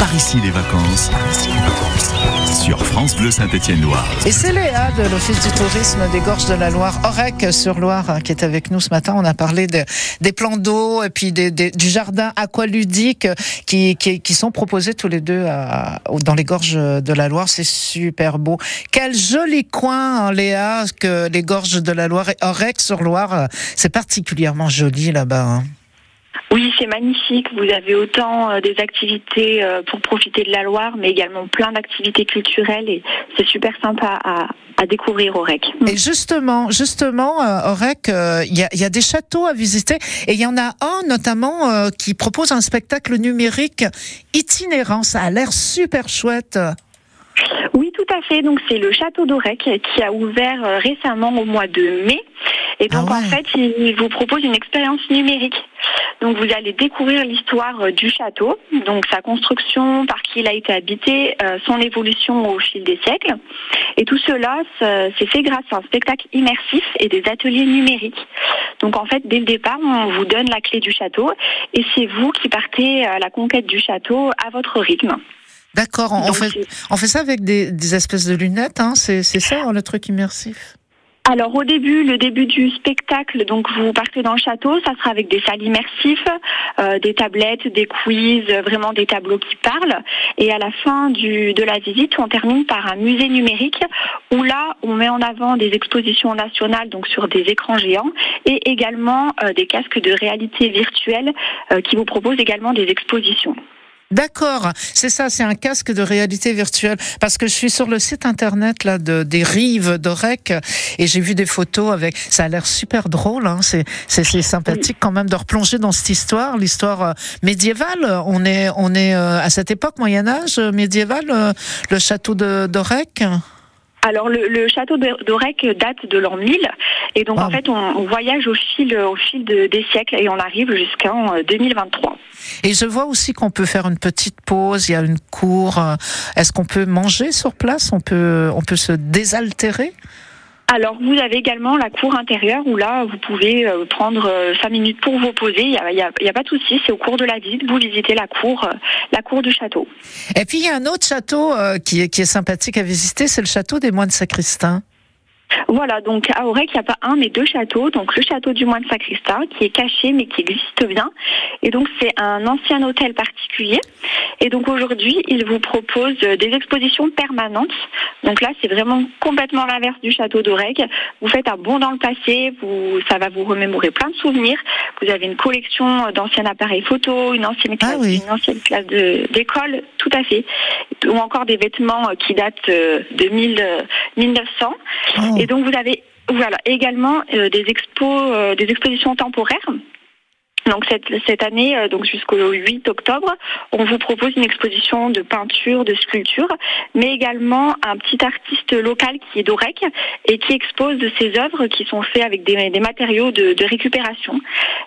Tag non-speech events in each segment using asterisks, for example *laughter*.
Par ici les vacances. Sur France Bleu Saint-Étienne-Loire. Et c'est Léa de l'Office du tourisme des Gorges de la Loire, Orec sur Loire, qui est avec nous ce matin. On a parlé de, des plans d'eau et puis du jardin aqualudique qui, qui, sont proposés tous les deux dans les Gorges de la Loire. C'est super beau. Quel joli coin, hein, Léa, que les Gorges de la Loire et Orec sur Loire. C'est particulièrement joli là-bas. Hein. Oui, c'est magnifique. Vous avez autant euh, des activités euh, pour profiter de la Loire, mais également plein d'activités culturelles et c'est super sympa à, à découvrir au REC. Et justement, justement, euh, au REC, il y, a, y, a, des châteaux à visiter et il y en a un notamment qui propose un spectacle numérique itinérant. Ça a l'air super chouette. Oui, tout à fait. Donc c'est le château d'Orec qui a ouvert récemment au mois de mai. Donc ah ouais. en fait, il vous propose une expérience numérique. Donc vous allez découvrir l'histoire euh, du château, donc sa construction, par qui il a été habité, euh, son évolution au fil des siècles. Et tout cela, c'est fait grâce à un spectacle immersif et des ateliers numériques. Donc en fait, dès le départ, on vous donne la clé du château et c'est vous qui partez à la conquête du château à votre rythme. D'accord, on, fait, on fait ça avec des, des espèces de lunettes, hein c'est ça le truc immersif? Alors au début, le début du spectacle, donc vous partez dans le château, ça sera avec des salles immersifs, euh, des tablettes, des quiz, vraiment des tableaux qui parlent. Et à la fin de la visite, on termine par un musée numérique où là, on met en avant des expositions nationales, donc sur des écrans géants, et également euh, des casques de réalité virtuelle euh, qui vous proposent également des expositions. D'accord, c'est ça, c'est un casque de réalité virtuelle. Parce que je suis sur le site internet là de, des rives d'Orec et j'ai vu des photos avec. Ça a l'air super drôle. Hein, c'est c'est sympathique quand même de replonger dans cette histoire, l'histoire euh, médiévale. On est on est euh, à cette époque Moyen Âge euh, médiéval, le château d'Orec? Alors le, le château d'Orec date de l'an 1000 et donc ah. en fait on, on, voyage au fil au fil de, des siècles et on arrive jusqu'en 2023. Et je vois aussi qu'on peut faire une petite pause, il y a une cour. Est-ce qu'on peut manger sur place? On peut on peut se désaltérer? Alors, vous avez également la cour intérieure où là, vous pouvez euh, prendre euh, cinq minutes pour vous poser. Il n'y a, a, pas de souci. C'est au cours de la visite. Vous visitez la cour, euh, la cour du château. Et puis, il y a un autre château qui, est, qui est sympathique à visiter. C'est le château des moines sacristains. Voilà, donc à Aurec, il n'y a pas un mais deux châteaux. Donc le château du moine sacristain, qui est caché mais qui existe bien. Et donc c'est un ancien hôtel particulier. Et donc aujourd'hui, il vous propose des expositions permanentes. Donc là, c'est vraiment complètement l'inverse du château d'Aurec. Vous faites un bond dans le passé, vous, ça va vous remémorer plein de souvenirs. Vous avez une collection d'anciens appareils photo, une ancienne classe, ah oui. une ancienne classe d'école, tout à fait. Ou encore des vêtements qui datent de 1000, 1900. Oh. Et donc vous avez voilà également euh, des expos, euh, des expositions temporaires donc cette, cette année, euh, donc jusqu'au 8 octobre, on vous propose une exposition de peinture, de sculpture, mais également un petit artiste local qui est d'Orec et qui expose de ses œuvres qui sont faites avec des, des matériaux de, de, récupération.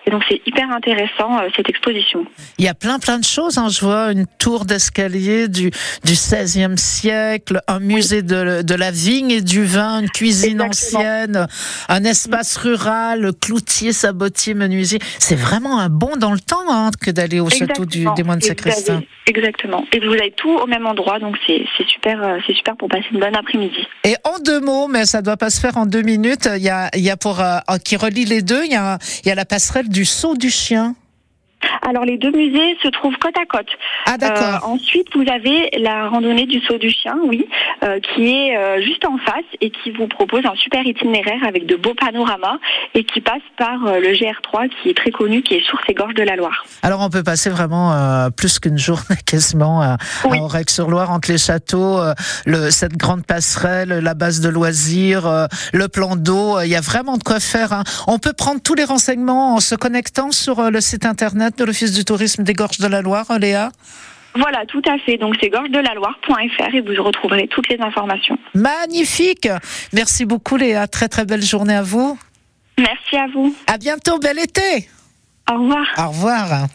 Et donc c'est hyper intéressant euh, cette exposition. Il y a plein plein de choses. Hein. Je vois une tour d'escalier du, du 16e siècle, un musée de, de la vigne et du vin, une cuisine Exactement. ancienne, un espace rural, cloutier, sabotier, menuisier. C'est vraiment un bond dans le temps hein, que d'aller au Exactement. château du, des moines. Exactement. Et vous avez tout au même endroit, donc c'est super, euh, c'est super pour passer une bonne après-midi. Et en deux mots, mais ça doit pas se faire en deux minutes. Il y a, il y a pour euh, qui relie les deux, il y a, il y a la passerelle du saut du chien. Alors les deux musées se trouvent côte à côte. Ah d'accord. Euh, ensuite, vous avez la randonnée du saut du chien, oui, euh, qui est euh, juste en face et qui vous propose un super itinéraire avec de beaux panoramas et qui passe par euh, le GR3 qui est très connu, qui est sur ces gorges de la Loire. Alors on peut passer vraiment euh, plus qu'une journée *laughs* quasiment à, oui. à Aurec-sur-Loire entre les châteaux, le, cette grande passerelle, la base de loisirs, le plan d'eau. Il y a vraiment de quoi faire. Hein. On peut prendre tous les renseignements en se connectant sur le site internet de l'Office du tourisme des Gorges de la Loire, Léa voilà, tout à fait. Donc c'est gorgesdelaloire.fr et vous retrouverez toutes les informations. Magnifique. Merci beaucoup Léa. Très très belle journée à vous. Merci à vous. À bientôt, bel été. Au revoir. Au revoir.